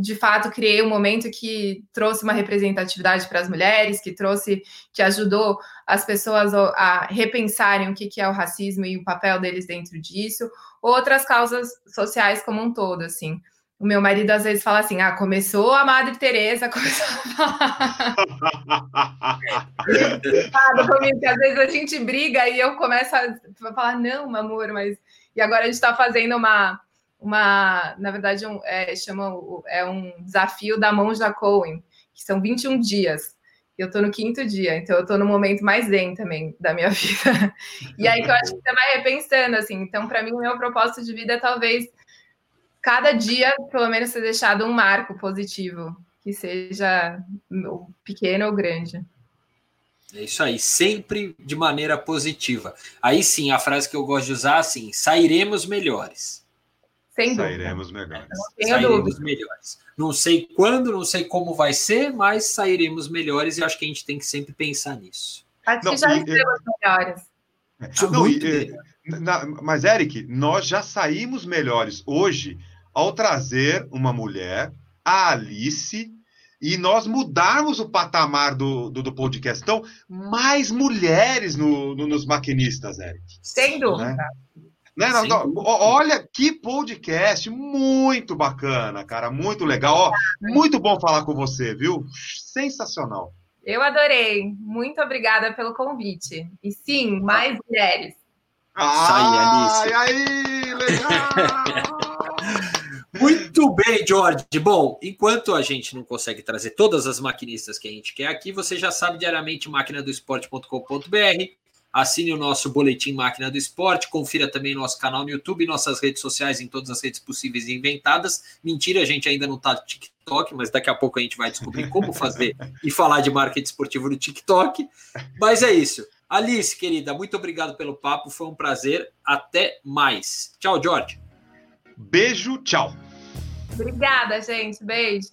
de fato criei um momento que trouxe uma representatividade para as mulheres, que trouxe, que ajudou as pessoas a repensarem o que é o racismo e o papel deles dentro disso, outras causas sociais como um todo, assim. O meu marido às vezes fala assim: ah, começou a Madre Teresa, começou a falar. comigo, que às vezes a gente briga e eu começo a falar, não, amor, mas. E agora a gente está fazendo uma, uma, na verdade, um, é, chama, é um desafio da Monja Cohen, que são 21 dias. Eu estou no quinto dia, então eu estou no momento mais zen também da minha vida. E aí que eu acho que você vai repensando, assim. Então, para mim, o meu propósito de vida é talvez cada dia, pelo menos, ser deixado um marco positivo, que seja pequeno ou grande. É isso aí, sempre de maneira positiva. Aí sim, a frase que eu gosto de usar assim: sairemos melhores. Sem dúvida. Sairemos melhores. Sairemos dúvida. melhores. Não sei quando, não sei como vai ser, mas sairemos melhores e acho que a gente tem que sempre pensar nisso. Acho não, que já estamos melhores. É, não, e, na, mas, Eric, nós já saímos melhores hoje ao trazer uma mulher, a Alice, e nós mudarmos o patamar do, do, do podcast. Então, mais mulheres no, no, nos maquinistas, Eric. Sem dúvida. Né? Né? olha que podcast muito bacana, cara, muito legal. Ó, muito bom falar com você, viu? Sensacional. Eu adorei. Muito obrigada pelo convite. E sim, mais mulheres. Ah, Sai, Alice. aí, legal! Muito bem, George. Bom, enquanto a gente não consegue trazer todas as maquinistas que a gente quer aqui, você já sabe diariamente máquinadoesporte.com.br. Assine o nosso boletim Máquina do Esporte, confira também nosso canal no YouTube, nossas redes sociais em todas as redes possíveis e inventadas. Mentira, a gente ainda não está no TikTok, mas daqui a pouco a gente vai descobrir como fazer e falar de marketing esportivo no TikTok. Mas é isso. Alice, querida, muito obrigado pelo papo, foi um prazer. Até mais. Tchau, George. Beijo, tchau. Obrigada, gente. Beijo.